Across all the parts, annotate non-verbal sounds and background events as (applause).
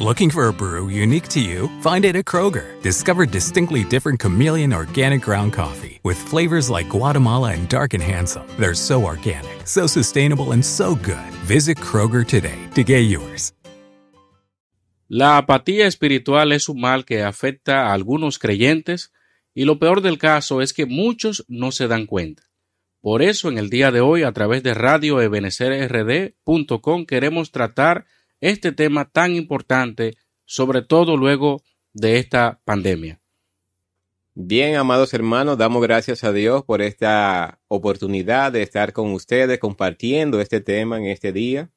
Looking for a brew unique to you? Find it at Kroger. Discover distinctly different chameleon organic ground coffee with flavors like Guatemala and Dark and Handsome. They're so organic, so sustainable, and so good. Visit Kroger today to get yours. La apatía espiritual es un mal que afecta a algunos creyentes y lo peor del caso es que muchos no se dan cuenta. Por eso en el día de hoy a través de radio rd.com queremos tratar este tema tan importante, sobre todo luego de esta pandemia. Bien, amados hermanos, damos gracias a Dios por esta oportunidad de estar con ustedes compartiendo este tema en este día,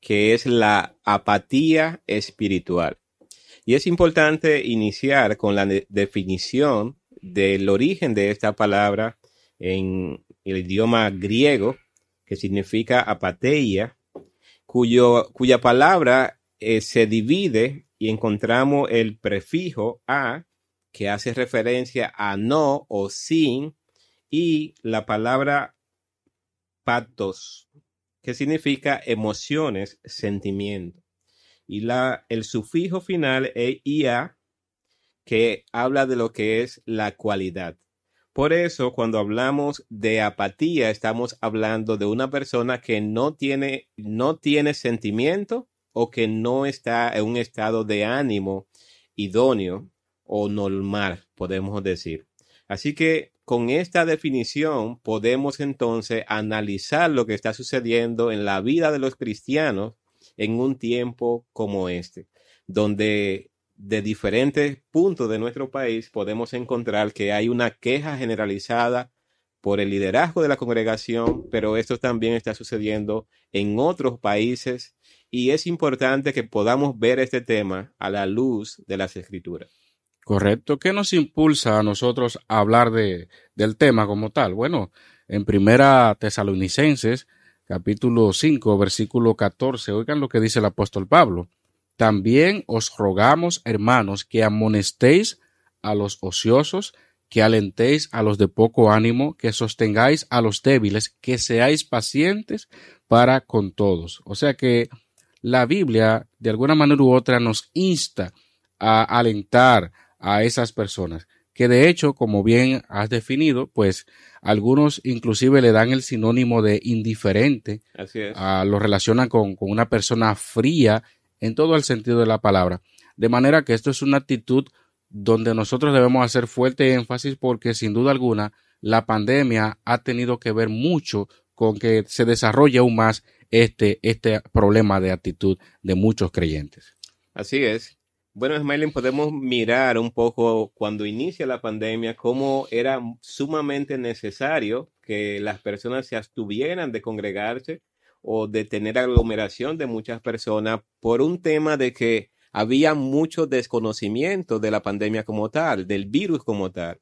que es la apatía espiritual. Y es importante iniciar con la definición del origen de esta palabra en el idioma griego, que significa apateia, cuya palabra eh, se divide y encontramos el prefijo a, que hace referencia a no o sin, y la palabra patos, que significa emociones, sentimiento. Y la, el sufijo final es ia, que habla de lo que es la cualidad. Por eso, cuando hablamos de apatía, estamos hablando de una persona que no tiene, no tiene sentimiento o que no está en un estado de ánimo idóneo o normal, podemos decir. Así que con esta definición podemos entonces analizar lo que está sucediendo en la vida de los cristianos en un tiempo como este, donde de diferentes puntos de nuestro país podemos encontrar que hay una queja generalizada por el liderazgo de la congregación, pero esto también está sucediendo en otros países y es importante que podamos ver este tema a la luz de las escrituras. Correcto. ¿Qué nos impulsa a nosotros a hablar de, del tema como tal? Bueno, en primera Tesalonicenses, capítulo 5, versículo 14, oigan lo que dice el apóstol Pablo. También os rogamos, hermanos, que amonestéis a los ociosos, que alentéis a los de poco ánimo, que sostengáis a los débiles, que seáis pacientes para con todos. O sea que la Biblia, de alguna manera u otra, nos insta a alentar a esas personas, que de hecho, como bien has definido, pues algunos inclusive le dan el sinónimo de indiferente, Así es. Lo relacionan con, con una persona fría en todo el sentido de la palabra. De manera que esto es una actitud donde nosotros debemos hacer fuerte énfasis porque sin duda alguna la pandemia ha tenido que ver mucho con que se desarrolle aún más este, este problema de actitud de muchos creyentes. Así es. Bueno, Smiling, podemos mirar un poco cuando inicia la pandemia cómo era sumamente necesario que las personas se abstuvieran de congregarse o de tener aglomeración de muchas personas por un tema de que había mucho desconocimiento de la pandemia como tal, del virus como tal.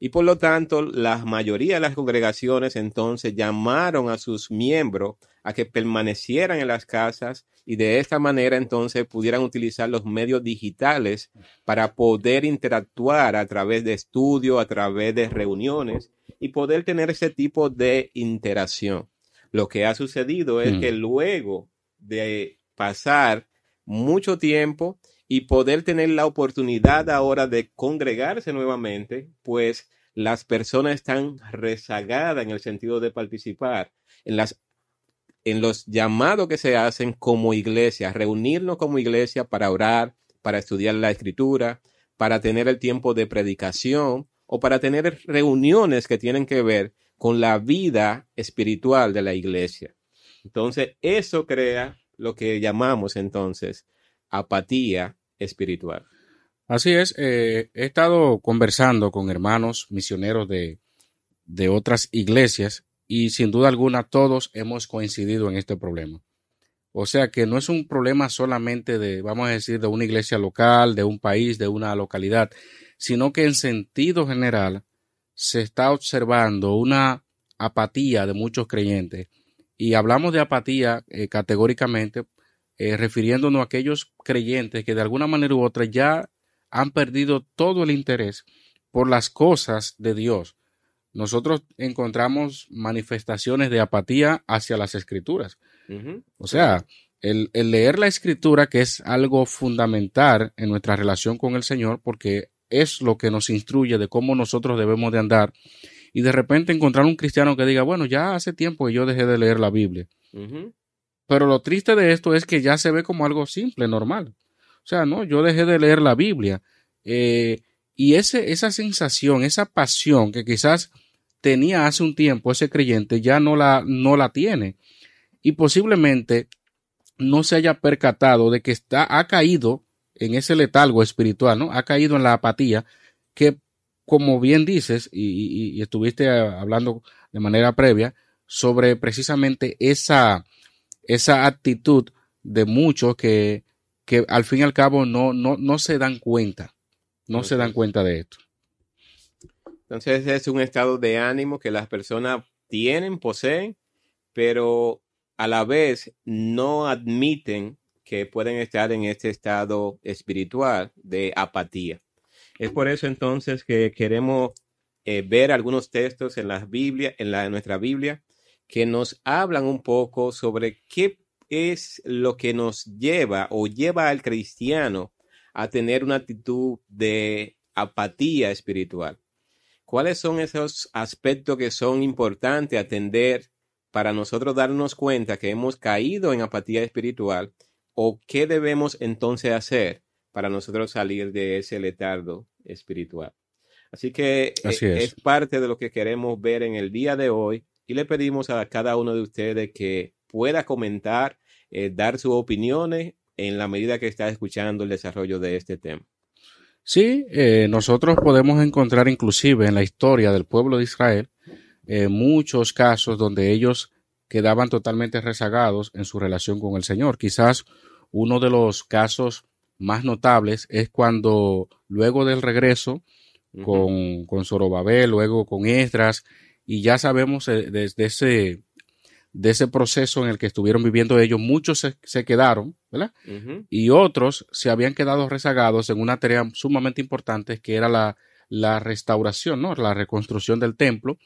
Y por lo tanto, la mayoría de las congregaciones entonces llamaron a sus miembros a que permanecieran en las casas y de esta manera entonces pudieran utilizar los medios digitales para poder interactuar a través de estudios, a través de reuniones y poder tener ese tipo de interacción. Lo que ha sucedido es Mm. que luego de pasar mucho tiempo y poder tener la oportunidad ahora de congregarse nuevamente, pues las personas están rezagadas en el sentido de participar en las en los llamados que se hacen como iglesia, reunirnos como iglesia para orar, para estudiar la escritura, para tener el tiempo de predicación o para tener reuniones que tienen que ver con la vida espiritual de la iglesia. Entonces, eso crea lo que llamamos entonces apatía espiritual. Así es, eh, he estado conversando con hermanos misioneros de, de otras iglesias y sin duda alguna todos hemos coincidido en este problema. O sea que no es un problema solamente de, vamos a decir, de una iglesia local, de un país, de una localidad, sino que en sentido general se está observando una apatía de muchos creyentes. Y hablamos de apatía eh, categóricamente eh, refiriéndonos a aquellos creyentes que de alguna manera u otra ya han perdido todo el interés por las cosas de Dios. Nosotros encontramos manifestaciones de apatía hacia las escrituras. O sea, el, el, leer la escritura, que es algo fundamental en nuestra relación con el Señor, porque es lo que nos instruye de cómo nosotros debemos de andar, y de repente encontrar un cristiano que diga, bueno, ya hace tiempo que yo dejé de leer la Biblia. Pero lo triste de esto es que ya se ve como algo simple, normal. O sea, no, yo dejé de leer la Biblia. Eh, y ese, esa sensación, esa pasión que quizás tenía hace un tiempo ese creyente, ya no la, no la tiene. Y posiblemente no se haya percatado de que está, ha caído en ese letalgo espiritual, ¿no? Ha caído en la apatía que, como bien dices, y, y estuviste hablando de manera previa, sobre precisamente esa, esa actitud de muchos que, que al fin y al cabo no, no, no se dan cuenta, no se dan cuenta de esto. Entonces es un estado de ánimo que las personas tienen, poseen, pero a la vez no admiten que pueden estar en este estado espiritual de apatía. Es por eso entonces que queremos eh, ver algunos textos en la Biblia, en, en nuestra Biblia, que nos hablan un poco sobre qué es lo que nos lleva o lleva al cristiano a tener una actitud de apatía espiritual. ¿Cuáles son esos aspectos que son importantes atender para nosotros darnos cuenta que hemos caído en apatía espiritual o qué debemos entonces hacer para nosotros salir de ese letardo espiritual? Así que eh, es parte de lo que queremos ver en el día de hoy y le pedimos a cada uno de ustedes que pueda comentar, eh, dar sus opiniones en la medida que está escuchando el desarrollo de este tema. Sí, eh, nosotros podemos encontrar inclusive en la historia del pueblo de Israel eh, muchos casos donde ellos quedaban totalmente rezagados en su relación con el Señor. Quizás uno de los casos más notables es cuando luego del regreso con, con Zorobabel, luego con Esdras, y ya sabemos eh, desde ese, de ese proceso en el que estuvieron viviendo ellos, muchos se, quedaron, ¿verdad? Y otros se habían quedado rezagados en una tarea sumamente importante que era la, la restauración, ¿no? La reconstrucción del templo.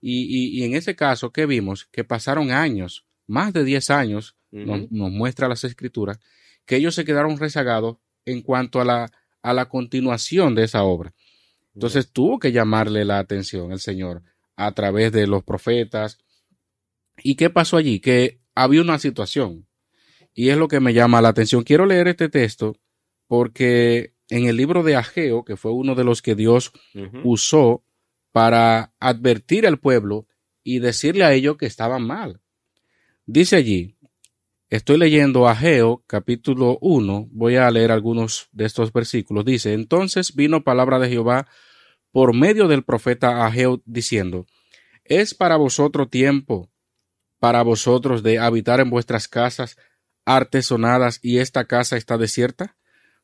Y, y, en ese caso, ¿qué vimos? Que pasaron años, más de 10 años, nos, nos, muestra las escrituras, que ellos se quedaron rezagados en cuanto a la, a la continuación de esa obra. Entonces tuvo que llamarle la atención el Señor a través de los profetas. ¿Y qué pasó allí? Que había una situación. Y es lo que me llama la atención. Quiero leer este texto porque en el libro de Ageo, que fue uno de los que Dios usó para advertir al pueblo y decirle a ellos que estaban mal. Dice allí, estoy leyendo Ageo capítulo 1, voy a leer algunos de estos versículos. Dice, entonces vino palabra de Jehová por medio del profeta Ageo diciendo, es para vosotros tiempo, para vosotros de habitar en vuestras casas artesonadas y esta casa está desierta?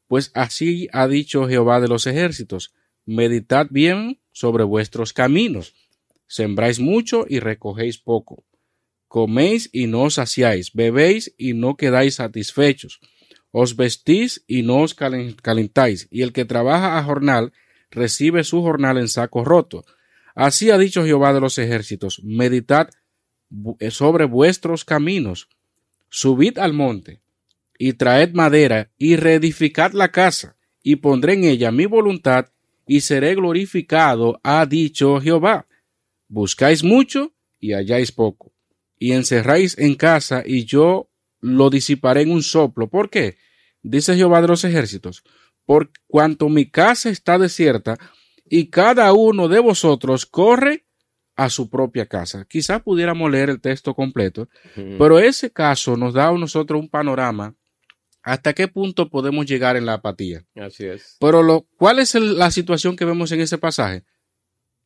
Pues así ha dicho Jehová de los ejércitos, meditad bien sobre vuestros caminos, sembráis mucho y recogéis poco, coméis y no os saciáis, bebéis y no quedáis satisfechos, os vestís y no os calentáis, y el que trabaja a jornal recibe su jornal en saco roto. Así ha dicho Jehová de los ejércitos, meditad eh, sobre vuestros caminos, subid al monte, y traed madera, y reedificad la casa, y pondré en ella mi voluntad, y seré glorificado, ha dicho Jehová. Buscáis mucho, y halláis poco, y encerráis en casa, y yo lo disiparé en un soplo. ¿Por qué? Dice Jehová de los ejércitos, por cuanto mi casa está desierta y cada uno de vosotros corre a su propia casa. Quizás pudiéramos leer el texto completo, pero ese caso nos da a nosotros un panorama hasta qué punto podemos llegar en la apatía. Así es. Pero lo, ¿cuál es la situación que vemos en ese pasaje?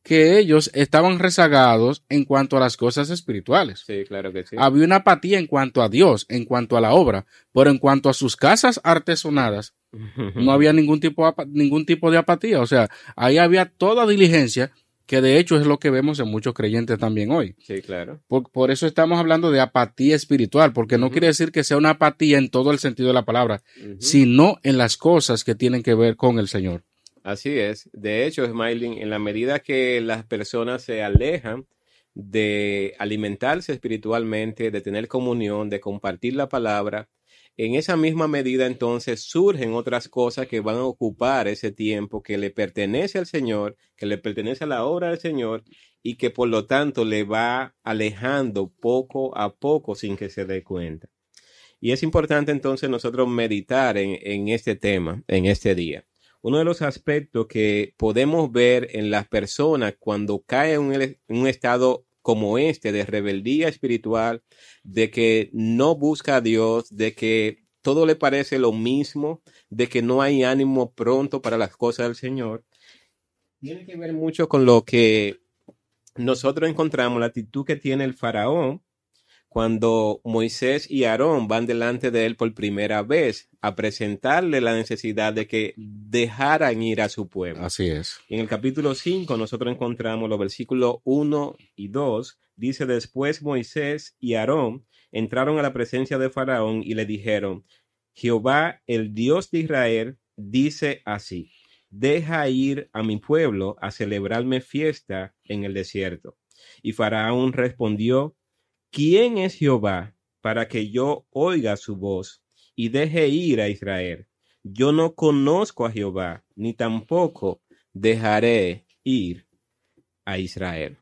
que ellos estaban rezagados en cuanto a las cosas espirituales. Sí, claro que sí. Había una apatía en cuanto a Dios, en cuanto a la obra, pero en cuanto a sus casas artesonadas, (laughs) no había ningún tipo, ningún tipo de apatía. O sea, ahí había toda diligencia, que de hecho es lo que vemos en muchos creyentes también hoy. Sí, claro. Por, eso estamos hablando de apatía espiritual, porque no quiere decir que sea una apatía en todo el sentido de la palabra, sino en las cosas que tienen que ver con el Señor. Así es. De hecho, Smiling, en la medida que las personas se alejan de alimentarse espiritualmente, de tener comunión, de compartir la palabra, en esa misma medida entonces surgen otras cosas que van a ocupar ese tiempo que le pertenece al Señor, que le pertenece a la obra del Señor y que por lo tanto le va alejando poco a poco sin que se dé cuenta. Y es importante entonces nosotros meditar en, este tema, en este día uno de los aspectos que podemos ver en las personas cuando caen en un, estado como este de rebeldía espiritual, de que no busca a Dios, de que todo le parece lo mismo, de que no hay ánimo pronto para las cosas del Señor, tiene que ver mucho con lo que nosotros encontramos, la actitud que tiene el faraón cuando Moisés y Aarón van delante de él por primera vez a presentarle la necesidad de que dejaran ir a su pueblo. Así es. En el capítulo 5 nosotros encontramos los versículos 1 y 2. Dice después Moisés y Aarón entraron a la presencia de Faraón y le dijeron, Jehová, el Dios de Israel, dice así, deja ir a mi pueblo a celebrarme fiesta en el desierto. Y Faraón respondió, ¿quién es Jehová para que yo oiga su voz y deje ir a Israel? Yo no conozco a Jehová, ni tampoco dejaré ir a Israel.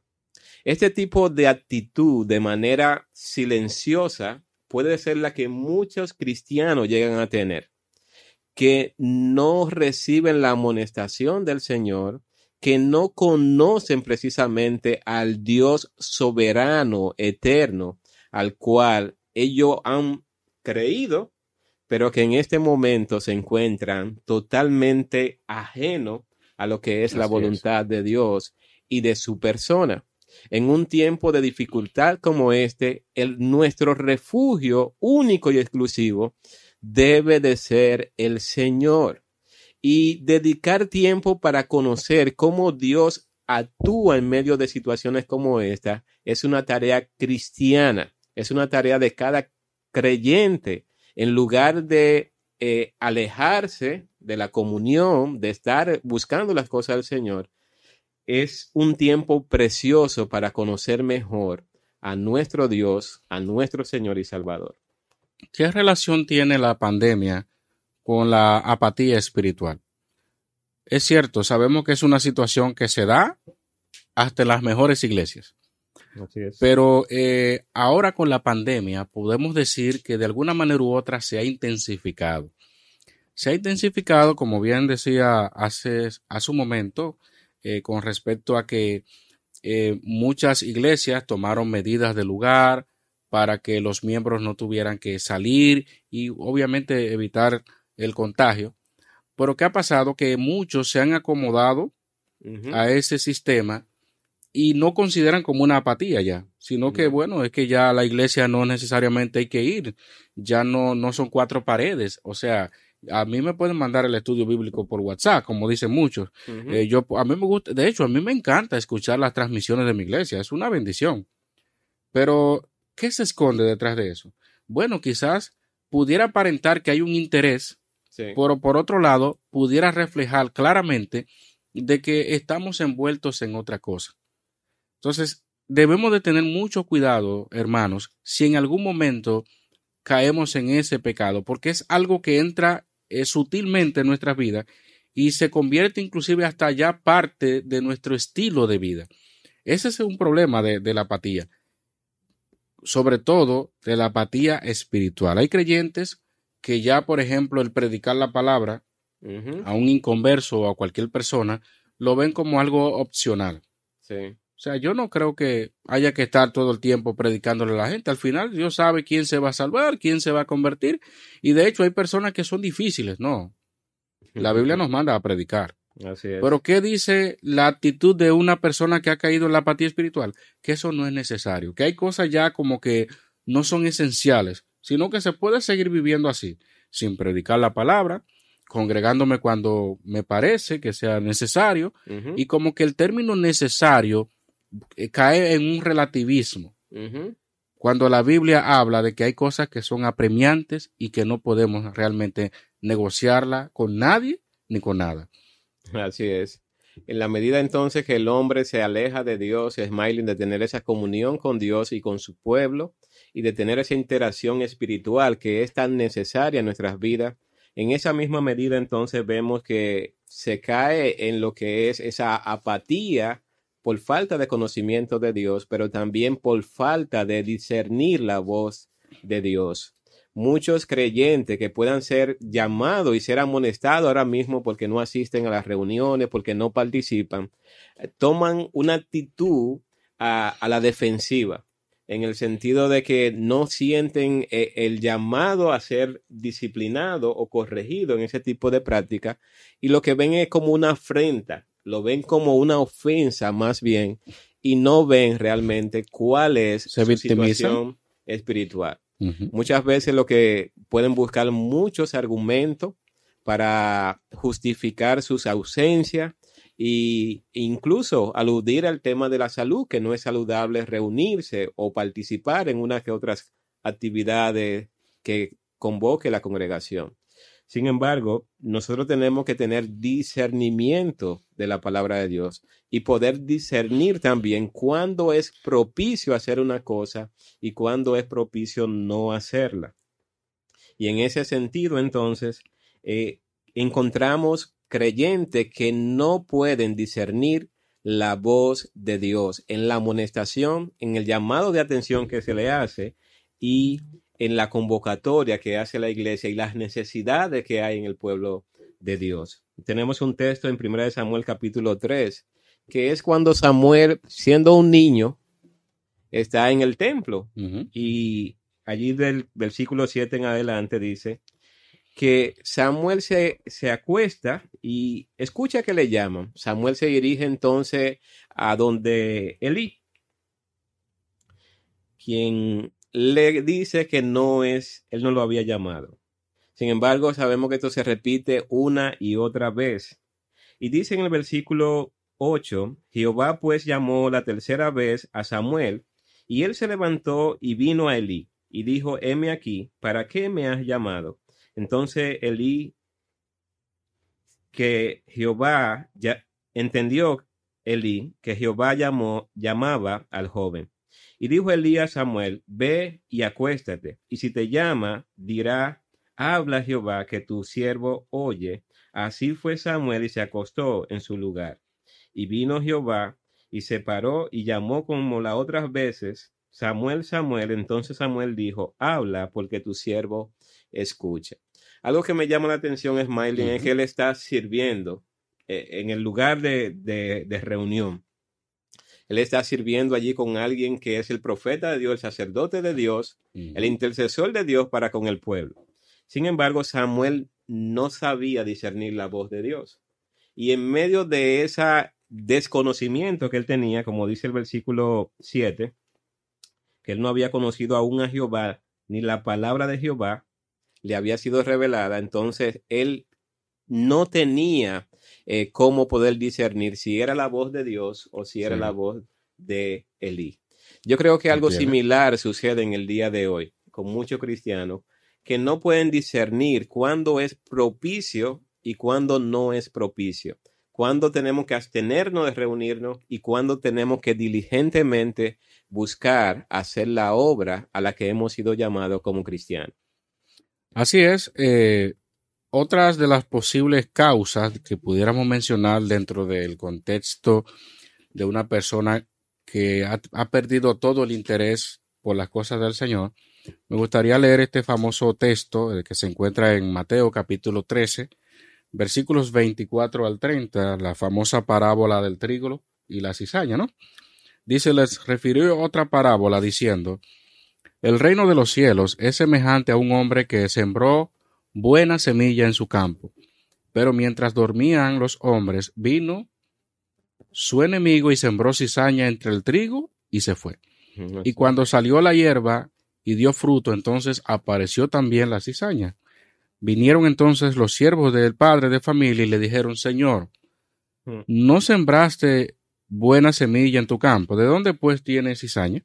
Este tipo de actitud de manera silenciosa puede ser la que muchos cristianos llegan a tener, que no reciben la amonestación del Señor, que no conocen precisamente al Dios soberano, eterno, al cual ellos han creído, pero que en este momento se encuentran totalmente ajeno a lo que es la voluntad de Dios y de su persona. En un tiempo de dificultad como este, el, nuestro refugio único y exclusivo debe de ser el Señor y dedicar tiempo para conocer cómo Dios actúa en medio de situaciones como esta es una tarea cristiana, es una tarea de cada creyente. En lugar de eh, alejarse de la comunión, de estar buscando las cosas del Señor, es un tiempo precioso para conocer mejor a nuestro Dios, a nuestro Señor y Salvador. ¿Qué relación tiene la pandemia con la apatía espiritual. Es cierto, sabemos que es una situación que se da hasta en las mejores iglesias. Pero eh, ahora con la pandemia podemos decir que de alguna manera u otra se ha intensificado. Se ha intensificado, como bien decía hace, hace un momento, eh, con respecto a que eh, muchas iglesias tomaron medidas de lugar para que los miembros no tuvieran que salir y obviamente evitar el contagio. Pero ¿qué ha pasado? Que muchos se han acomodado a ese sistema y no consideran como una apatía ya, sino que bueno, es que ya la iglesia no necesariamente hay que ir, ya no, no son cuatro paredes, o sea, a mí me pueden mandar el estudio bíblico por WhatsApp, como dicen muchos. Eh, yo, a mí me gusta, de hecho, a mí me encanta escuchar las transmisiones de mi iglesia, es una bendición. Pero, ¿qué se esconde detrás de eso? Bueno, quizás pudiera aparentar que hay un interés pero por otro lado, pudiera reflejar claramente de que estamos envueltos en otra cosa. Entonces, debemos de tener mucho cuidado, hermanos, si en algún momento caemos en ese pecado, porque es algo que entra eh, sutilmente en nuestra vida y se convierte inclusive hasta ya parte de nuestro estilo de vida. Ese es un problema de la apatía, sobre todo de la apatía espiritual. Hay creyentes que ya, por ejemplo, el predicar la palabra a un inconverso o a cualquier persona, lo ven como algo opcional. Sí. O sea, yo no creo que haya que estar todo el tiempo predicándole a la gente. Al final, Dios sabe quién se va a salvar, quién se va a convertir. Y de hecho, hay personas que son difíciles. No. La (laughs) Biblia nos manda a predicar. Así es. Pero ¿qué dice la actitud de una persona que ha caído en la apatía espiritual? Que eso no es necesario, que hay cosas ya como que no son esenciales, sino que se puede seguir viviendo así, sin predicar la palabra, congregándome cuando me parece que sea necesario, y como que el término necesario eh, cae en un relativismo. Cuando la Biblia habla de que hay cosas que son apremiantes y que no podemos realmente negociarla con nadie ni con nada. Así es. En la medida entonces que el hombre se aleja de Dios, Smiling, de tener esa comunión con Dios y con su pueblo y de tener esa interacción espiritual que es tan necesaria en nuestras vidas, en esa misma medida entonces vemos que se cae en lo que es esa apatía por falta de conocimiento de Dios, pero también por falta de discernir la voz de Dios. Muchos creyentes que puedan ser llamados y ser amonestados ahora mismo porque no asisten a las reuniones, porque no participan, toman una actitud a, a la defensiva, en el sentido de que no sienten eh, el llamado a ser disciplinado o corregido en ese tipo de práctica y lo que ven es como una afrenta, lo ven como una ofensa más bien y no ven realmente cuál es Se su situación espiritual. Muchas veces lo que pueden buscar muchos argumentos para justificar sus ausencias e incluso aludir al tema de la salud, que no es saludable reunirse o participar en unas que otras actividades que convoque la congregación. Sin embargo, nosotros tenemos que tener discernimiento de la palabra de Dios y poder discernir también cuándo es propicio hacer una cosa y cuándo es propicio no hacerla. Y en ese sentido, entonces, eh, encontramos creyentes que no pueden discernir la voz de Dios en la amonestación, en el llamado de atención que se le hace y en la convocatoria que hace la iglesia y las necesidades que hay en el pueblo de Dios. Tenemos un texto en 1 Samuel capítulo 3, que es cuando Samuel, siendo un niño, está en el templo y allí del versículo 7 en adelante dice que Samuel se, se acuesta y escucha que le llaman. Samuel se dirige entonces a donde Elí, quien le dice que no es, él no lo había llamado. Sin embargo, sabemos que esto se repite una y otra vez. Y dice en el versículo 8, Jehová pues llamó la tercera vez a Samuel, y él se levantó y vino a Elí, y dijo, heme aquí, ¿para qué me has llamado? Entonces Elí, que Jehová ya entendió Elí que Jehová llamó, llamaba al joven. Y dijo Elí a Samuel, ve y acuéstate, y si te llama, dirá, habla Jehová que tu siervo oye. Así fue Samuel y se acostó en su lugar. Y vino Jehová y se paró y llamó como las otras veces, Samuel, Samuel. Entonces Samuel dijo, habla porque tu siervo escucha. Algo que me llama la atención, Smiley, es Ujú. que él está sirviendo eh, en el lugar de, de- de reunión. Él está sirviendo allí con alguien que es el profeta de Dios, el sacerdote de Dios, el intercesor de Dios para con el pueblo. Sin embargo, Samuel no sabía discernir la voz de Dios. Y en medio de ese desconocimiento que él tenía, como dice el versículo 7, que él no había conocido aún a Jehová, ni la palabra de Jehová le había sido revelada, entonces él no tenía eh, cómo poder discernir si era la voz de Dios o si era Sí. la voz de Elí. Yo creo que algo Entiendo. similar sucede en el día de hoy con muchos cristianos que no pueden discernir cuándo es propicio y cuándo no es propicio, cuándo tenemos que abstenernos de reunirnos y cuándo tenemos que diligentemente buscar hacer la obra a la que hemos sido llamados como cristianos. Así es. eh, otras de las posibles causas que pudiéramos mencionar dentro del contexto de una persona que ha, perdido todo el interés por las cosas del Señor, me gustaría leer este famoso texto que se encuentra en Mateo capítulo 13, versículos 24 al 30, la famosa parábola del trigo y la cizaña, ¿no? Dice, les refirió otra parábola diciendo, el reino de los cielos es semejante a un hombre que sembró buena semilla en su campo, Pero mientras dormían los hombres, vino su enemigo y sembró cizaña entre el trigo y se fue. Y cuando salió la hierba y dio fruto, entonces apareció también la cizaña. Vinieron entonces los siervos del padre de familia y le dijeron, Señor, Mm. ¿no sembraste buena semilla en tu campo? ¿De dónde pues tienes cizaña?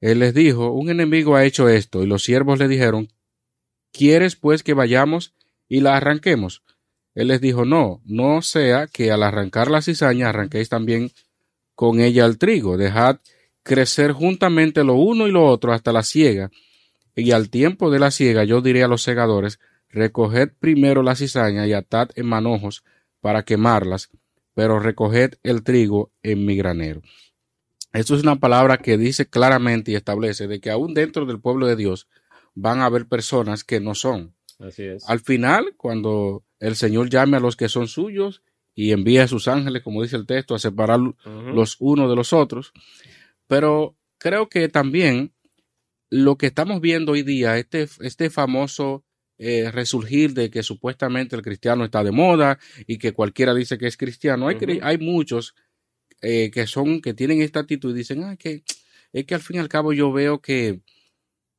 Él les dijo, un enemigo ha hecho esto, y los siervos le dijeron, ¿quieres pues que vayamos y la arranquemos? Él les dijo, no, no sea que al arrancar la cizaña arranquéis también con ella el trigo, dejad crecer juntamente lo uno y lo otro hasta la siega, y al tiempo de la siega yo diré a los segadores, recoged primero la cizaña y atad en manojos para quemarlas, pero recoged el trigo en mi granero. Esto es una palabra que dice claramente y establece de que aún dentro del pueblo de Dios van a haber personas que no son. Así es. Al final, cuando el Señor llame a los que son suyos y envía a sus ángeles, como dice el texto, a separar los unos de los otros. Pero creo que también lo que estamos viendo hoy día, este, este famoso eh, resurgir de que supuestamente el cristiano está de moda y que cualquiera dice que es cristiano, hay, cri- Ujú. hay muchos eh, que son, que tienen esta actitud y dicen, ah, que es que al fin y al cabo yo veo que,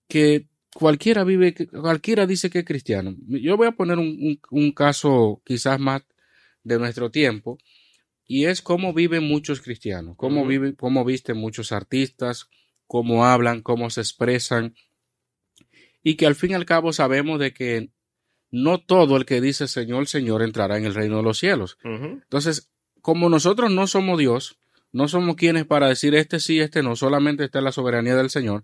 que cualquiera vive, cualquiera dice que es cristiano. Yo voy a poner un, un- un caso quizás más de nuestro tiempo y es cómo viven muchos cristianos, cómo viven, cómo visten muchos artistas, cómo hablan, cómo se expresan y que al fin y al cabo sabemos de que no todo el que dice Señor, Señor entrará en el reino de los cielos. Entonces, como nosotros no somos Dios, no somos quienes para decir este sí, este no, solamente está en la soberanía del Señor.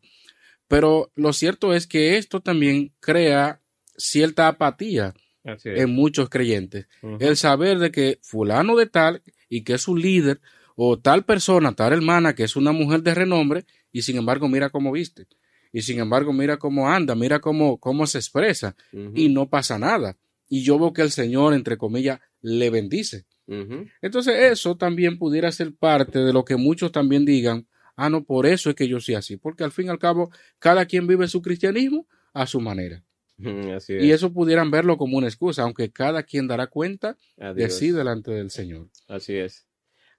Pero lo cierto es que esto también crea cierta apatía en muchos creyentes. El saber de que fulano de tal y que es un líder o tal persona, tal hermana que es una mujer de renombre y sin embargo mira cómo viste. Y sin embargo mira cómo anda, mira cómo, cómo se expresa y no pasa nada. Y yo veo que el Señor, entre comillas, le bendice. Entonces eso también pudiera ser parte de lo que muchos también digan, ah, no, por eso es que yo soy así, porque al fin y al cabo cada quien vive su cristianismo a su manera. Ujú. Así es. Y eso pudieran verlo como una excusa, aunque cada quien dará cuenta de sí delante del Señor. Así es.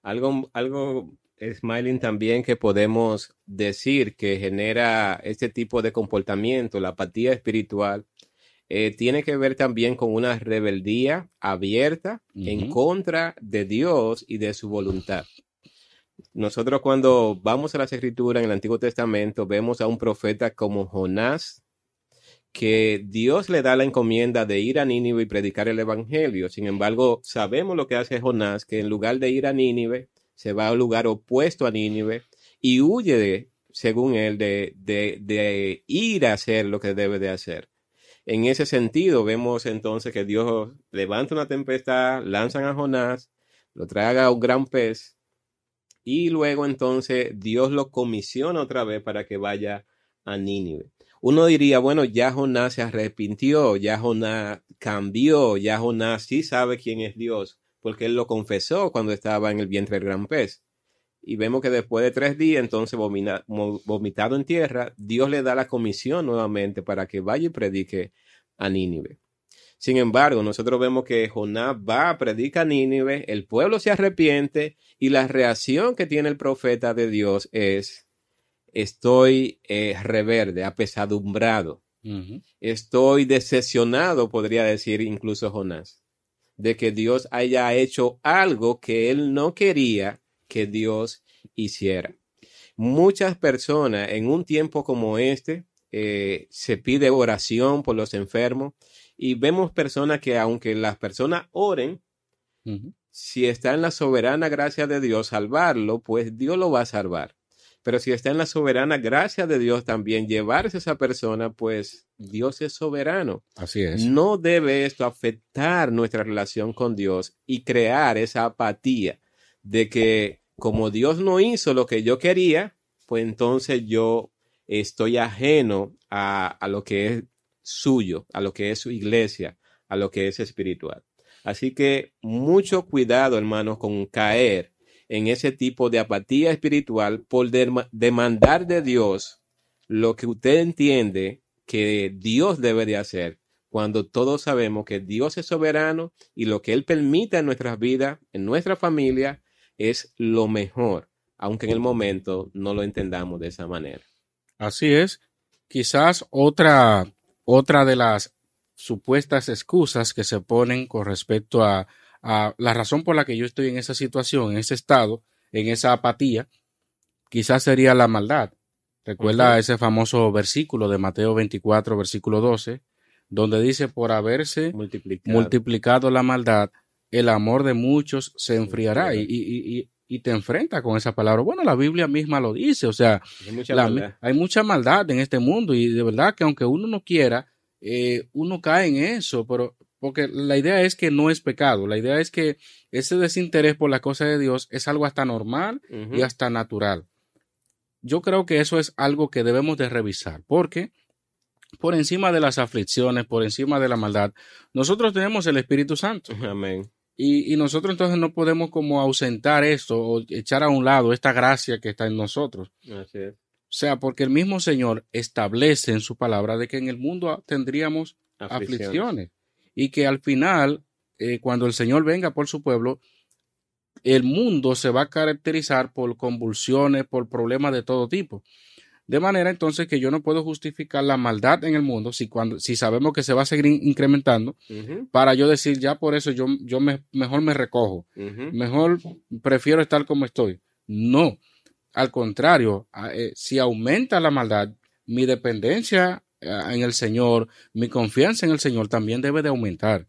Algo, algo, Smiling, también que podemos decir que genera este tipo de comportamiento, la apatía espiritual, eh, tiene que ver también con una rebeldía abierta en contra de Dios y de su voluntad. Nosotros cuando vamos a las escrituras en el Antiguo Testamento vemos a un profeta como Jonás, que Dios le da la encomienda de ir a Nínive y predicar el evangelio. Sin embargo, sabemos lo que hace Jonás, que en lugar de ir a Nínive, se va a un lugar opuesto a Nínive y huye de, según él, de, de, de ir a hacer lo que debe de hacer. En ese sentido, vemos entonces que Dios levanta una tempestad, lanzan a Jonás, lo traga a un gran pez y luego entonces Dios lo comisiona otra vez para que vaya a Nínive. Uno diría, bueno, ya Jonás se arrepintió, ya Jonás cambió, ya Jonás sí sabe quién es Dios, porque él lo confesó cuando estaba en el vientre del gran pez. Y vemos que después de tres días, entonces vomina- vomitado en tierra, Dios le da la comisión nuevamente para que vaya y predique a Nínive. Sin embargo, nosotros vemos que Jonás va, predica a Nínive, el pueblo se arrepiente y la reacción que tiene el profeta de Dios es, estoy eh, reverde, apesadumbrado, estoy decepcionado, podría decir incluso Jonás, de que Dios haya hecho algo que él no quería que Dios hiciera. Muchas personas en un tiempo como este eh, se pide oración por los enfermos y vemos personas que aunque las personas oren, si está en la soberana gracia de Dios salvarlo, pues Dios lo va a salvar. Pero si está en la soberana gracia de Dios también llevarse a esa persona, pues Dios es soberano. Así es. No debe esto afectar nuestra relación con Dios y crear esa apatía de que como Dios no hizo lo que yo quería, pues entonces yo estoy ajeno a, a lo que es suyo, a lo que es su iglesia, a lo que es espiritual. Así que mucho cuidado, hermanos, con caer en ese tipo de apatía espiritual por dem- demandar de Dios lo que usted entiende que Dios debe de hacer, cuando todos sabemos que Dios es soberano y lo que Él permite en nuestras vidas, en nuestra familia, es lo mejor, aunque en el momento no lo entendamos de esa manera. Así es. Quizás otra, otra de las supuestas excusas que se ponen con respecto a, a la razón por la que yo estoy en esa situación, en ese estado, en esa apatía, quizás sería la maldad. Recuerda ese famoso versículo de Mateo 24, versículo 12, donde dice, por haberse Multiplicado. multiplicado la maldad, el amor de muchos se enfriará y, y, y, y te enfrenta con esa palabra. Bueno, la Biblia misma lo dice, o sea, Hay mucha la- maldad. hay mucha maldad en este mundo y de verdad que aunque uno no quiera, eh, uno cae en eso, pero porque la idea es que no es pecado, la idea es que ese desinterés por las cosas de Dios es algo hasta normal y hasta natural. Yo creo que eso es algo que debemos de revisar, porque por encima de las aflicciones, por encima de la maldad, nosotros tenemos el Espíritu Santo. Amén. Y, y nosotros entonces no podemos como ausentar esto o echar a un lado esta gracia que está en nosotros. Así es. O sea, porque el mismo Señor establece en su palabra de que en el mundo tendríamos Aflicciones. aflicciones y que al final, eh, cuando el Señor venga por su pueblo, el mundo se va a caracterizar por convulsiones, por problemas de todo tipo. De manera entonces que yo no puedo justificar la maldad en el mundo si, cuando, si sabemos que se va a seguir in- incrementando para yo decir ya por eso yo, yo me, mejor me recojo mejor prefiero estar como estoy. No, al contrario, eh, si aumenta la maldad, mi dependencia eh, en el Señor, mi confianza en el Señor también debe de aumentar.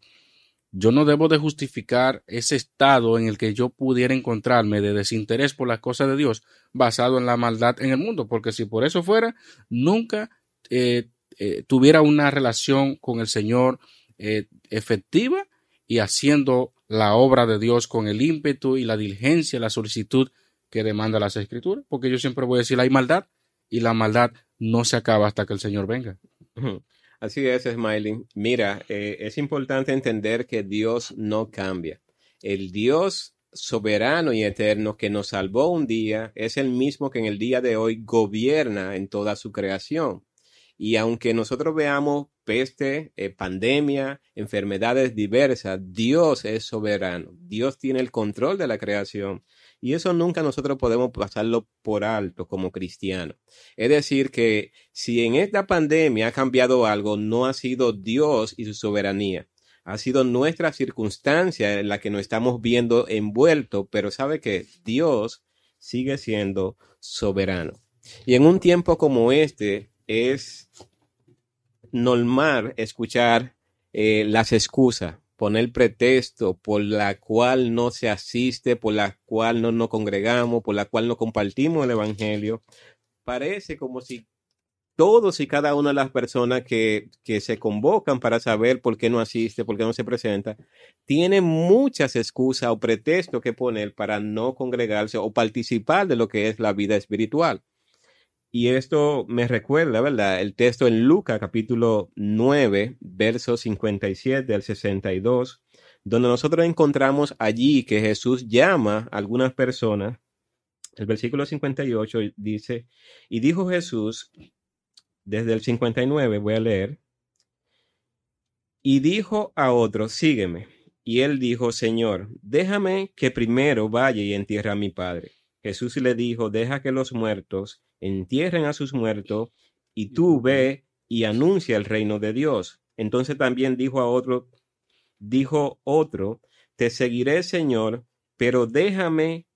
Yo no debo de justificar ese estado en el que yo pudiera encontrarme de desinterés por las cosas de Dios basado en la maldad en el mundo, porque si por eso fuera, nunca eh, eh, tuviera una relación con el Señor eh, efectiva y haciendo la obra de Dios con el ímpetu y la diligencia, la solicitud que demanda las escrituras, porque yo siempre voy a decir hay maldad y la maldad no se acaba hasta que el Señor venga. Así es, Smiley. Mira, eh, es importante entender que Dios no cambia. El Dios soberano y eterno que nos salvó un día es el mismo que en el día de hoy gobierna en toda su creación. Y aunque nosotros veamos peste, eh, pandemia, enfermedades diversas, Dios es soberano. Dios tiene el control de la creación. Y eso nunca nosotros podemos pasarlo por alto como cristianos. Es decir, que si en esta pandemia ha cambiado algo, no ha sido Dios y su soberanía. Ha sido nuestra circunstancia en la que nos estamos viendo envueltos, pero sabe que Dios sigue siendo soberano. Y en un tiempo como este es normal escuchar eh, las excusas, poner pretexto por la cual no se asiste, por la cual no nos congregamos, por la cual no compartimos el Evangelio. Parece como si todos y cada una de las personas que, que se convocan para saber por qué no asiste, por qué no se presenta, tienen muchas excusas o pretextos que poner para no congregarse o participar de lo que es la vida espiritual. Y esto me recuerda, ¿verdad? El texto en Lucas capítulo 9, verso 57 al 62, donde nosotros encontramos allí que Jesús llama a algunas personas. El versículo 58 dice, y dijo Jesús, desde el 59 voy a leer, y dijo a otro, sígueme. Y él dijo, Señor, déjame que primero vaya y entierre a mi padre. Jesús le dijo, deja que los muertos entierren a sus muertos, y tú ve y anuncia el reino de Dios. Entonces también dijo a otro, dijo otro, te seguiré, Señor, pero déjame,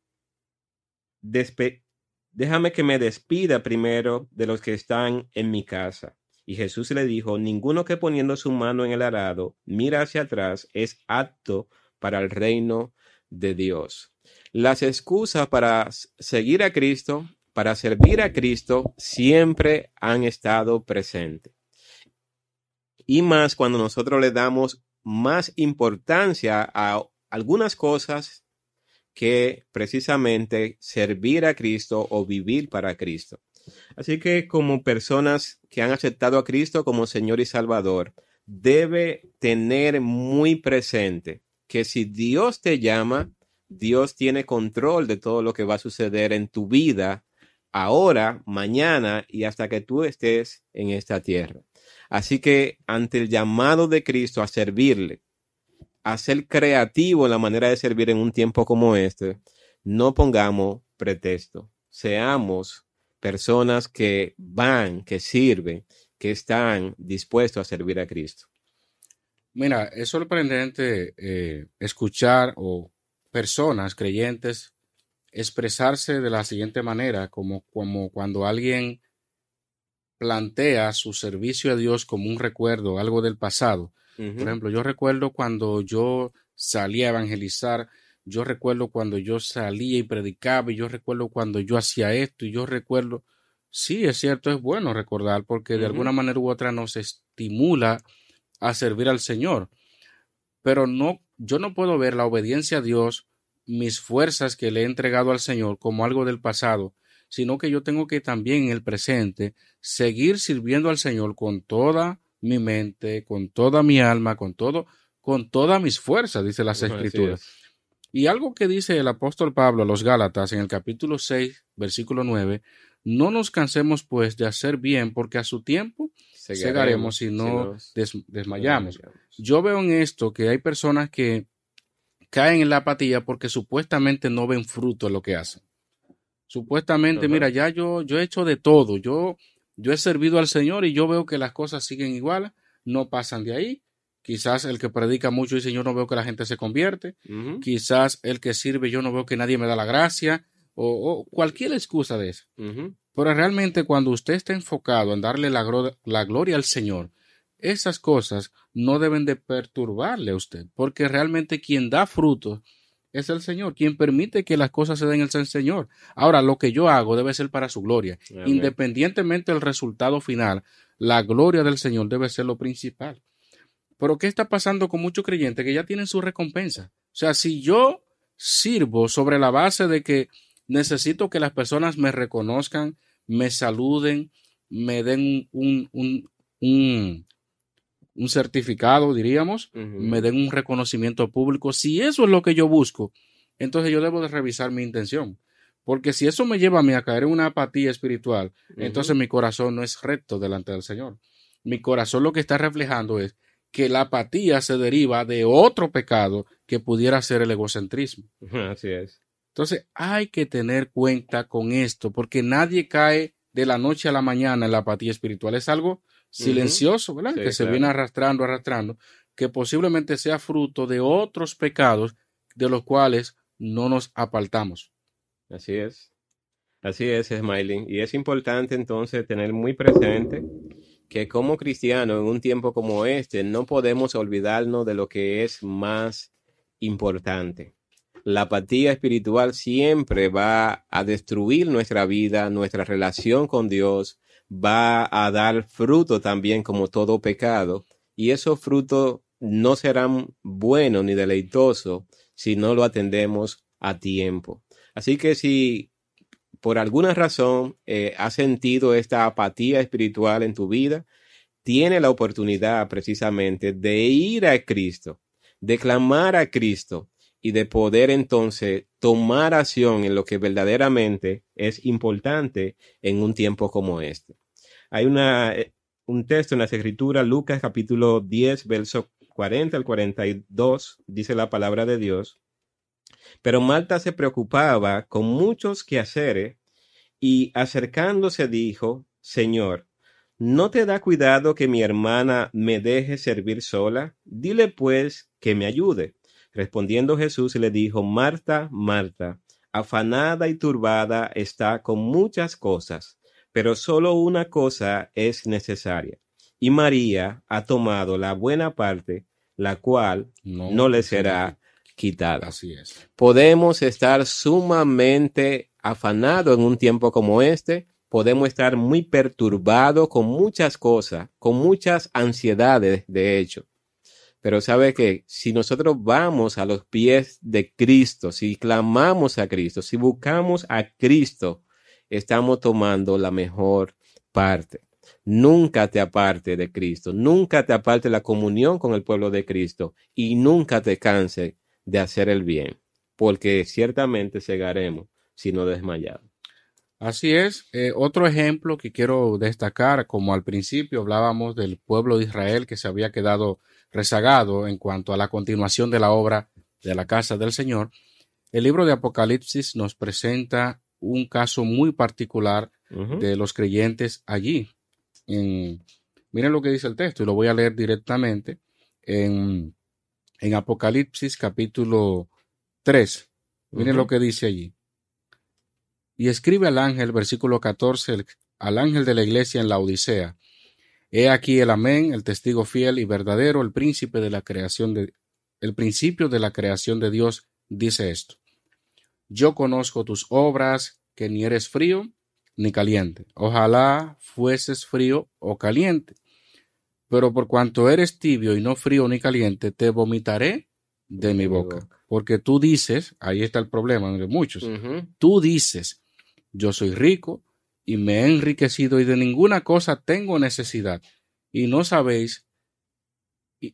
despe déjame que me despida primero de los que están en mi casa. Y Jesús le dijo, ninguno que poniendo su mano en el arado mira hacia atrás es apto para el reino de Dios. Las excusas para seguir a Cristo, para servir a Cristo, siempre han estado presentes. Y más cuando nosotros le damos más importancia a algunas cosas que precisamente servir a Cristo o vivir para Cristo. Así que como personas que han aceptado a Cristo como Señor y Salvador, debe tener muy presente que si Dios te llama, Dios tiene control de todo lo que va a suceder en tu vida ahora, mañana y hasta que tú estés en esta tierra. Así que ante el llamado de Cristo a servirle, a ser creativo en la manera de servir en un tiempo como este, no pongamos pretexto. Seamos personas que van, que sirven, que están dispuestos a servir a Cristo. Mira, es sorprendente eh, escuchar o personas creyentes expresarse de la siguiente manera, como, como cuando alguien plantea su servicio a Dios como un recuerdo, algo del pasado. Por ejemplo, yo recuerdo cuando yo salía a evangelizar, yo recuerdo cuando yo salía y predicaba, y yo recuerdo cuando yo hacía esto, y yo recuerdo, sí, es cierto, es bueno recordar, porque de alguna manera u otra nos estimula a servir al Señor. Pero no, yo no puedo ver la obediencia a Dios, mis fuerzas que le he entregado al Señor como algo del pasado, sino que yo tengo que también en el presente seguir sirviendo al Señor con toda mi mente, con toda mi alma, con todo, con todas mis fuerzas, dice las Escrituras. Y algo que dice el apóstol Pablo a los Gálatas en el capítulo 6, versículo 9, no nos cansemos pues de hacer bien, porque a su tiempo llegaremos si no desmayamos. Yo veo en esto que hay personas que caen en la apatía porque supuestamente no ven fruto en lo que hacen. Supuestamente, mira, ya yo, yo he hecho de todo, yo, yo he servido al Señor y yo veo que las cosas siguen igual, no pasan de ahí. Quizás el que predica mucho dice yo no veo que la gente se convierte. Quizás el que sirve yo no veo que nadie me da la gracia o, cualquier excusa de eso. Pero realmente cuando usted está enfocado en darle la, la gloria al Señor, esas cosas no deben de perturbarle a usted, porque realmente quien da fruto es el Señor, quien permite que las cosas se den el Señor. Ahora, lo que yo hago debe ser para su gloria. Independientemente del resultado final, la gloria del Señor debe ser lo principal. Pero ¿qué está pasando con muchos creyentes que ya tienen su recompensa? O sea, si yo sirvo sobre la base de que necesito que las personas me reconozcan, me saluden, me den un, un, un, un certificado, diríamos, me den un reconocimiento público. Si eso es lo que yo busco, entonces yo debo de revisar mi intención. Porque si eso me lleva a mí a caer en una apatía espiritual, entonces mi corazón no es recto delante del Señor. Mi corazón lo que está reflejando es que la apatía se deriva de otro pecado que pudiera ser el egocentrismo. (laughs) Así es. Entonces hay que tener cuenta con esto, porque nadie cae de la noche a la mañana en la apatía espiritual. Es algo silencioso, ¿verdad? que se viene arrastrando, arrastrando, que posiblemente sea fruto de otros pecados de los cuales no nos apartamos. Así es. Así es, Smiling. Y es importante entonces tener muy presente que como cristianos en un tiempo como este no podemos olvidarnos de lo que es más importante. La apatía espiritual siempre va a destruir nuestra vida, nuestra relación con Dios, va a dar fruto también como todo pecado, y esos frutos no serán buenos ni deleitosos si no lo atendemos a tiempo. Así que si por alguna razón eh, has sentido esta apatía espiritual en tu vida, tiene la oportunidad precisamente de ir a Cristo, de clamar a Cristo y de poder entonces tomar acción en lo que verdaderamente es importante en un tiempo como este. Hay una, eh, un texto en las escrituras, Lucas capítulo 10, verso 40 al 42, dice la palabra de Dios. Pero Marta se preocupaba con muchos quehaceres y acercándose dijo, Señor, ¿no te da cuidado que mi hermana me deje servir sola? Dile pues que me ayude. Respondiendo Jesús le dijo, Marta, Marta, afanada y turbada está con muchas cosas pero solo una cosa es necesaria. Y María ha tomado la buena parte, la cual no, le será quitada. Así es. Podemos estar sumamente afanados en un tiempo como este, podemos estar muy perturbados con muchas cosas, con muchas ansiedades, de hecho. Pero sabe que si nosotros vamos a los pies de Cristo, si clamamos a Cristo, si buscamos a Cristo, estamos tomando la mejor parte. Nunca te aparte de Cristo, nunca te aparte la comunión con el pueblo de Cristo y nunca te canse de hacer el bien, porque ciertamente cegaremos si no desmayamos. Así es. Eh, otro ejemplo que quiero destacar, como al principio hablábamos del pueblo de Israel que se había quedado rezagado en cuanto a la continuación de la obra de la casa del Señor, el libro de Apocalipsis nos presenta un caso muy particular de los creyentes allí. miren lo que dice el texto y lo voy a leer directamente en, en Apocalipsis capítulo 3. Miren lo que dice allí. Y escribe al ángel, versículo 14, al ángel de la iglesia en la Odisea. He aquí el amén, el testigo fiel y verdadero, el príncipe de la creación de, el principio de la creación de Dios, dice esto. Yo conozco tus obras, que ni eres frío ni caliente. Ojalá fueses frío o caliente. Pero por cuanto eres tibio y no frío ni caliente, te vomitaré de mi boca. Porque tú dices, ahí está el problema de muchos, tú dices, yo soy rico y me he enriquecido y de ninguna cosa tengo necesidad. Y no sabéis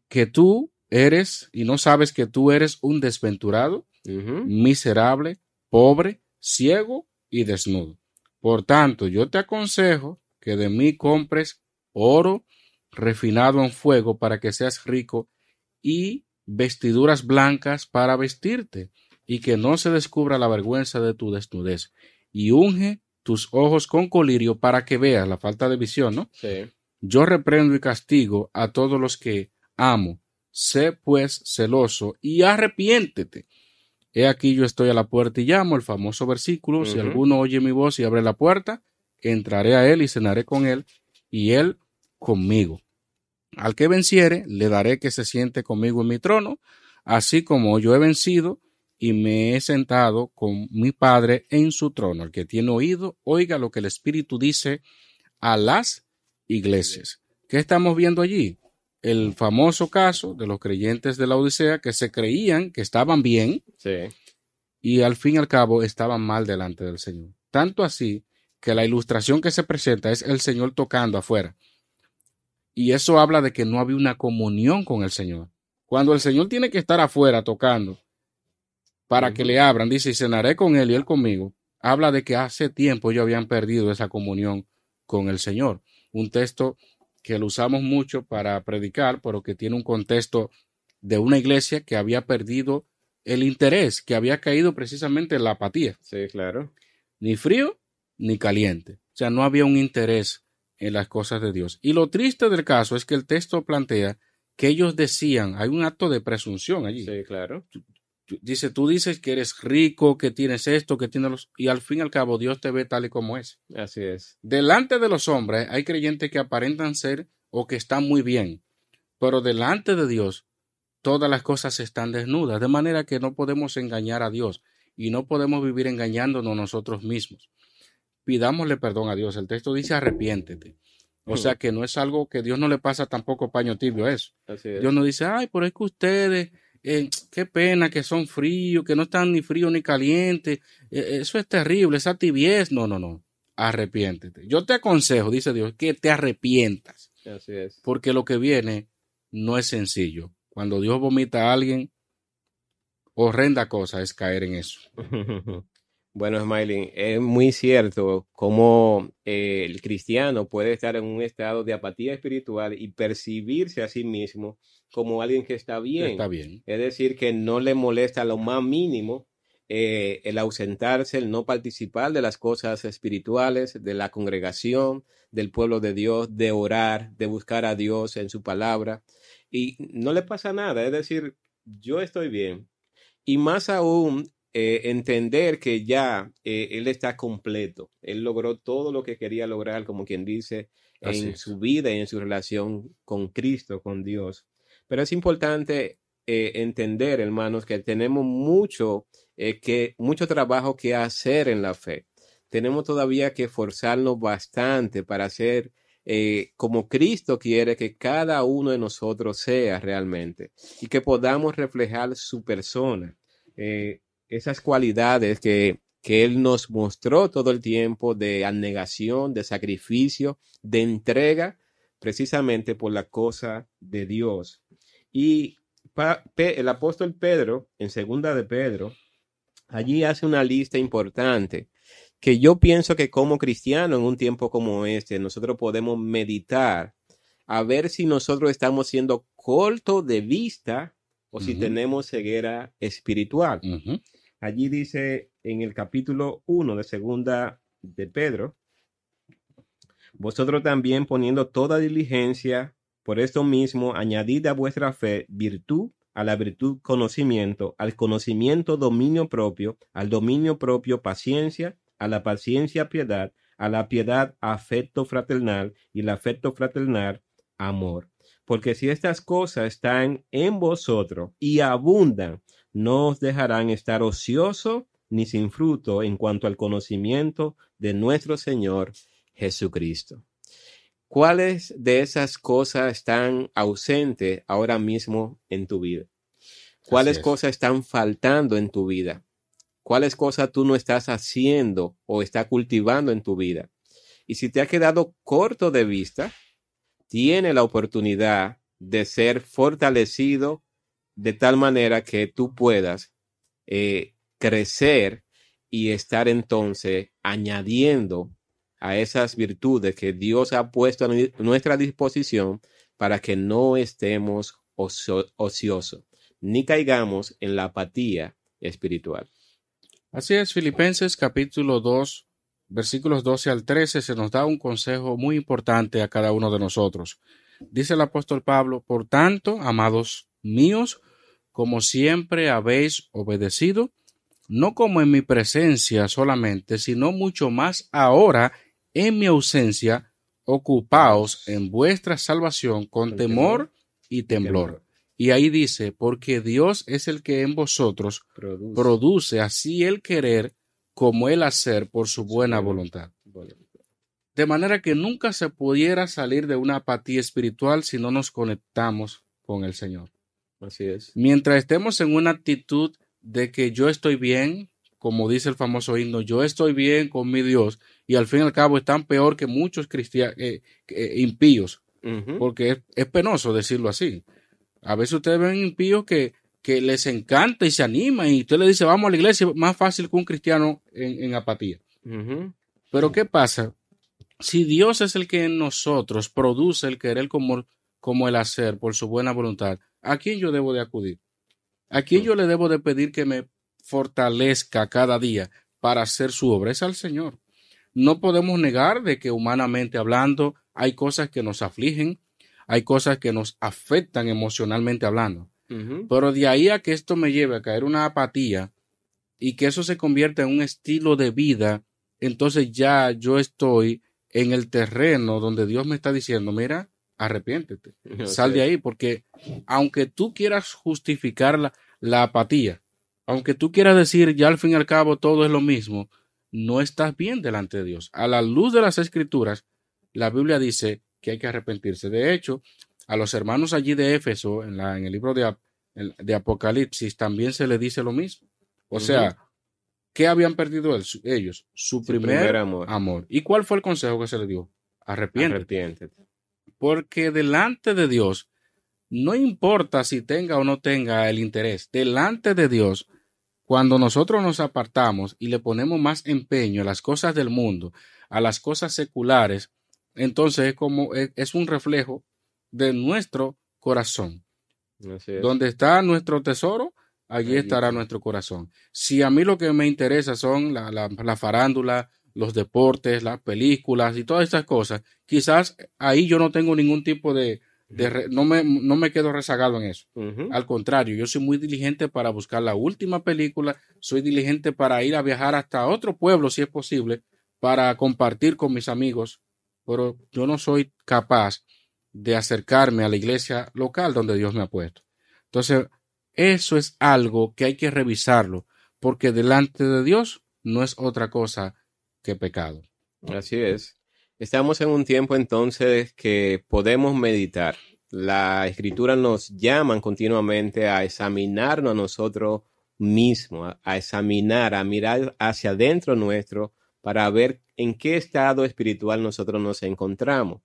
que tú eres, y no sabes que tú eres un desventurado, miserable, pobre, ciego y desnudo. Por tanto, yo te aconsejo que de mí compres oro refinado en fuego para que seas rico y vestiduras blancas para vestirte y que no se descubra la vergüenza de tu desnudez y unge tus ojos con colirio para que veas la falta de visión, ¿no? Sí. Yo reprendo y castigo a todos los que amo. Sé pues celoso y arrepiéntete. He aquí yo estoy a la puerta y llamo, el famoso versículo, si alguno oye mi voz y abre la puerta, entraré a él y cenaré con él y él conmigo. Al que venciere, le daré que se siente conmigo en mi trono, así como yo he vencido y me he sentado con mi Padre en su trono. El que tiene oído, oiga lo que el Espíritu dice a las iglesias. ¿Qué estamos viendo allí? El famoso caso de los creyentes de la Odisea que se creían que estaban bien y al fin y al cabo estaban mal delante del Señor. Tanto así que la ilustración que se presenta es el Señor tocando afuera. Y eso habla de que no había una comunión con el Señor. Cuando el Señor tiene que estar afuera tocando, para que le abran, dice, y cenaré con él y él conmigo, habla de que hace tiempo ellos habían perdido esa comunión con el Señor. Un texto que lo usamos mucho para predicar, pero que tiene un contexto de una iglesia que había perdido el interés, que había caído precisamente en la apatía. Sí, claro. Ni frío ni caliente. O sea, no había un interés en las cosas de Dios. Y lo triste del caso es que el texto plantea que ellos decían, hay un acto de presunción allí. Sí, claro dice, tú dices que eres rico, que tienes esto, que tienes los... Y al fin y al cabo Dios te ve tal y como es. Así es. Delante de los hombres hay creyentes que aparentan ser o que están muy bien, pero delante de Dios todas las cosas están desnudas, de manera que no podemos engañar a Dios y no podemos vivir engañándonos nosotros mismos. Pidámosle perdón a Dios. El texto dice arrepiéntete. O sea que no es algo que Dios no le pasa tampoco paño tibio eso. Dios no dice, ay, pero es que ustedes eh, qué pena que son fríos, que no están ni fríos ni calientes. Eh, eso es terrible, esa tibiez. No, no, no. Arrepiéntete. Yo te aconsejo, dice Dios, que te arrepientas. Así es. Porque lo que viene no es sencillo. Cuando Dios vomita a alguien, horrenda cosa es caer en eso. (laughs) Bueno, Smiley, es muy cierto cómo eh, el cristiano puede estar en un estado de apatía espiritual y percibirse a sí mismo como alguien que está bien. Está bien. Es decir, que no le molesta lo más mínimo eh, el ausentarse, el no participar de las cosas espirituales, de la congregación, del pueblo de Dios, de orar, de buscar a Dios en su palabra. Y no le pasa nada, es decir, yo estoy bien. Y más aún, eh, entender que ya eh, él está completo. Él logró todo lo que quería lograr, como quien dice, en su vida y en su relación con Cristo, con Dios. Pero es importante eh, entender, hermanos, que tenemos mucho, que, mucho trabajo que hacer en la fe. Tenemos todavía que esforzarnos bastante para ser como Cristo quiere que cada uno de nosotros sea realmente y que podamos reflejar su persona esas cualidades que, Él nos mostró todo el tiempo de abnegación, de sacrificio, de entrega, precisamente por la cosa de Dios. Y el apóstol Pedro, en segunda de Pedro, allí hace una lista importante que yo pienso que como cristiano en un tiempo como este, nosotros podemos meditar a ver si nosotros estamos siendo corto de vista o si tenemos ceguera espiritual. Allí dice en el capítulo 1 de segunda de Pedro, vosotros también poniendo toda diligencia, por esto mismo añadid a vuestra fe virtud, a la virtud conocimiento, al conocimiento dominio propio, al dominio propio paciencia, a la paciencia piedad, a la piedad afecto fraternal y el afecto fraternal amor. Porque si estas cosas están en vosotros y abundan, no os dejarán estar ocioso ni sin fruto en cuanto al conocimiento de nuestro Señor Jesucristo. ¿Cuáles de esas cosas están ausentes ahora mismo en tu vida? ¿Cuáles es. cosas están faltando en tu vida? ¿Cuáles cosas tú no estás haciendo o está cultivando en tu vida? Y si te ha quedado corto de vista, tiene la oportunidad de ser fortalecido de tal manera que tú puedas eh, crecer y estar entonces añadiendo a esas virtudes que Dios ha puesto a nu- nuestra disposición para que no estemos ocio- ociosos ni caigamos en la apatía espiritual. Así es, Filipenses capítulo 2, versículos 12 al 13, se nos da un consejo muy importante a cada uno de nosotros. Dice el apóstol Pablo, por tanto, amados míos, como siempre habéis obedecido, no como en mi presencia solamente, sino mucho más ahora en mi ausencia, ocupaos en vuestra salvación con temor y temblor. temblor. Y ahí dice, porque Dios es el que en vosotros Produce. produce así el querer como el hacer por su buena voluntad. De manera que nunca se pudiera salir de una apatía espiritual si no nos conectamos con el Señor. Así es. Mientras estemos en una actitud de que yo estoy bien, como dice el famoso himno, yo estoy bien con mi Dios, y al fin y al cabo están peor que muchos cristianos impíos, Ujú. porque es, es penoso decirlo así. A veces ustedes ven impíos que, que les encanta y se animan, y usted le dice, vamos a la iglesia, más fácil que un cristiano en, en apatía. Pero ¿qué pasa? Si Dios es el que en nosotros produce el querer como, como el hacer por su buena voluntad, ¿a quién yo debo de acudir? ¿A quién yo le debo de pedir que me fortalezca cada día para hacer su obra? Es al Señor. No podemos negar de que humanamente hablando hay cosas que nos afligen, hay cosas que nos afectan emocionalmente hablando. Pero de ahí a que esto me lleve a caer una apatía y que eso se convierta en un estilo de vida, entonces ya yo estoy en el terreno donde Dios me está diciendo, mira, arrepiéntete, (laughs) sal de ahí, porque aunque tú quieras justificar la, la apatía, aunque tú quieras decir ya al fin y al cabo todo es lo mismo, no estás bien delante de Dios. A la luz de las escrituras, la Biblia dice que hay que arrepentirse. De hecho, a los hermanos allí de Éfeso, en, la, en el libro de, de Apocalipsis, también se le dice lo mismo. O sea, ¿qué habían perdido el- su- ellos? Su, Su primer, primer amor. amor. ¿Y cuál fue el consejo que se le dio? Arrepiéntete. Arrepiéntete. Porque delante de Dios, no importa si tenga o no tenga el interés, delante de Dios, cuando nosotros nos apartamos y le ponemos más empeño a las cosas del mundo, a las cosas seculares, entonces es como es, un reflejo de nuestro corazón. Es. Donde está nuestro tesoro, allí estará nuestro corazón. Si a mí lo que me interesa son la, la, la farándula, los deportes, las películas y todas estas cosas, quizás ahí yo no tengo ningún tipo de, de re- no, me, no me quedo rezagado en eso. Al contrario, yo soy muy diligente para buscar la última película, soy diligente para ir a viajar hasta otro pueblo si es posible, para compartir con mis amigos, pero yo no soy capaz de acercarme a la iglesia local donde Dios me ha puesto. Entonces, eso es algo que hay que revisarlo, porque delante de Dios no es otra cosa que pecado. Así es. Estamos en un tiempo entonces que podemos meditar. La escritura nos llama continuamente a examinarnos a nosotros mismos, a examinar, a mirar hacia adentro nuestro para ver en qué estado espiritual nosotros nos encontramos.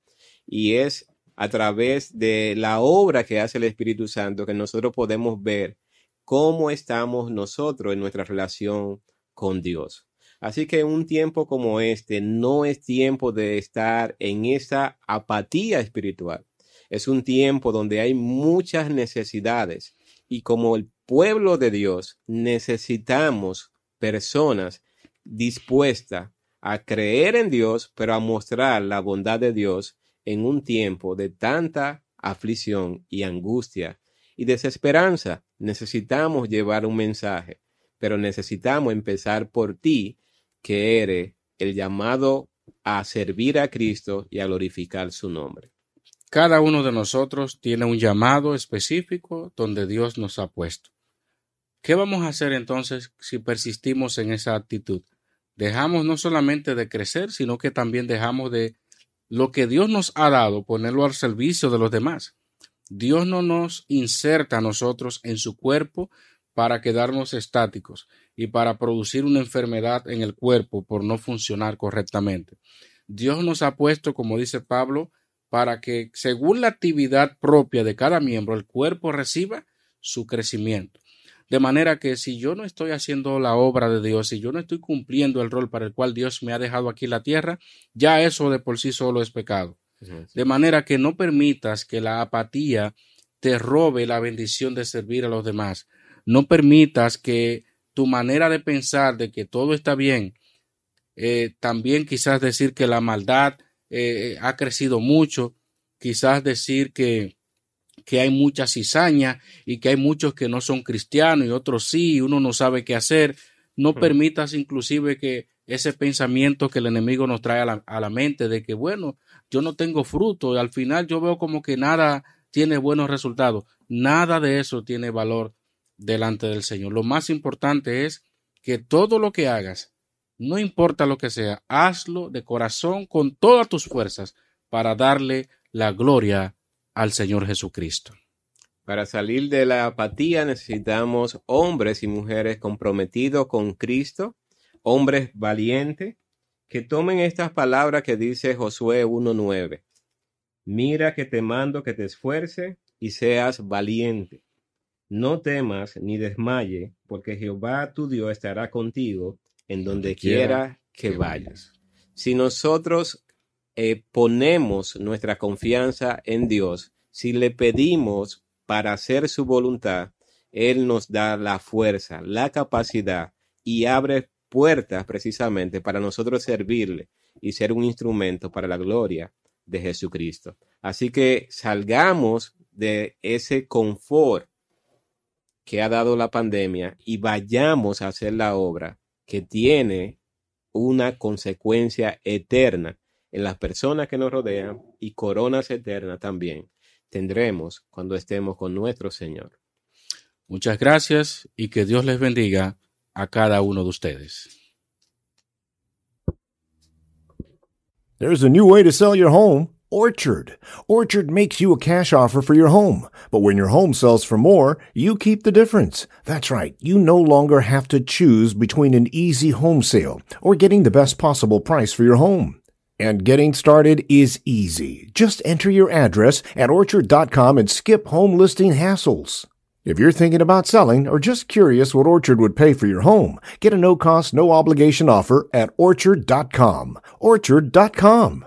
Y es a través de la obra que hace el Espíritu Santo que nosotros podemos ver cómo estamos nosotros en nuestra relación con Dios. Así que un tiempo como este no es tiempo de estar en esa apatía espiritual. Es un tiempo donde hay muchas necesidades y como el pueblo de Dios necesitamos personas dispuestas a creer en Dios, pero a mostrar la bondad de Dios en un tiempo de tanta aflicción y angustia y desesperanza. Necesitamos llevar un mensaje, pero necesitamos empezar por ti que eres el llamado a servir a Cristo y a glorificar su nombre. Cada uno de nosotros tiene un llamado específico donde Dios nos ha puesto. ¿Qué vamos a hacer entonces si persistimos en esa actitud? Dejamos no solamente de crecer, sino que también dejamos de lo que Dios nos ha dado, ponerlo al servicio de los demás. Dios no nos inserta a nosotros en su cuerpo para quedarnos estáticos y para producir una enfermedad en el cuerpo por no funcionar correctamente. Dios nos ha puesto, como dice Pablo, para que según la actividad propia de cada miembro, el cuerpo reciba su crecimiento. De manera que si yo no estoy haciendo la obra de Dios, si yo no estoy cumpliendo el rol para el cual Dios me ha dejado aquí en la tierra, ya eso de por sí solo es pecado. De manera que no permitas que la apatía te robe la bendición de servir a los demás. No permitas que tu manera de pensar de que todo está bien, eh, también quizás decir que la maldad eh, ha crecido mucho, quizás decir que, que hay mucha cizaña y que hay muchos que no son cristianos y otros sí, y uno no sabe qué hacer. No hmm. permitas inclusive que ese pensamiento que el enemigo nos trae a la, a la, mente de que, bueno, yo no tengo fruto y al final yo veo como que nada tiene buenos resultados. Nada de eso tiene valor delante del Señor. Lo más importante es que todo lo que hagas, no importa lo que sea, hazlo de corazón con todas tus fuerzas para darle la gloria al Señor Jesucristo. Para salir de la apatía necesitamos hombres y mujeres comprometidos con Cristo, hombres valientes, que tomen estas palabras que dice Josué 1.9. Mira que te mando que te esfuerce y seas valiente. No temas ni desmaye, porque Jehová tu Dios estará contigo en donde quiera que vayas. Si nosotros eh, ponemos nuestra confianza en Dios, si le pedimos para hacer su voluntad, Él nos da la fuerza, la capacidad y abre puertas precisamente para nosotros servirle y ser un instrumento para la gloria de Jesucristo. Así que salgamos de ese confort que ha dado la pandemia y vayamos a hacer la obra que tiene una consecuencia eterna en las personas que nos rodean y coronas eternas también tendremos cuando estemos con nuestro Señor. Muchas gracias y que Dios les bendiga a cada uno de ustedes. There's a new way to sell your home. Orchard. Orchard makes you a cash offer for your home. But when your home sells for more, you keep the difference. That's right. You no longer have to choose between an easy home sale or getting the best possible price for your home. And getting started is easy. Just enter your address at orchard.com and skip home listing hassles. If you're thinking about selling or just curious what Orchard would pay for your home, get a no cost, no obligation offer at orchard.com. Orchard.com.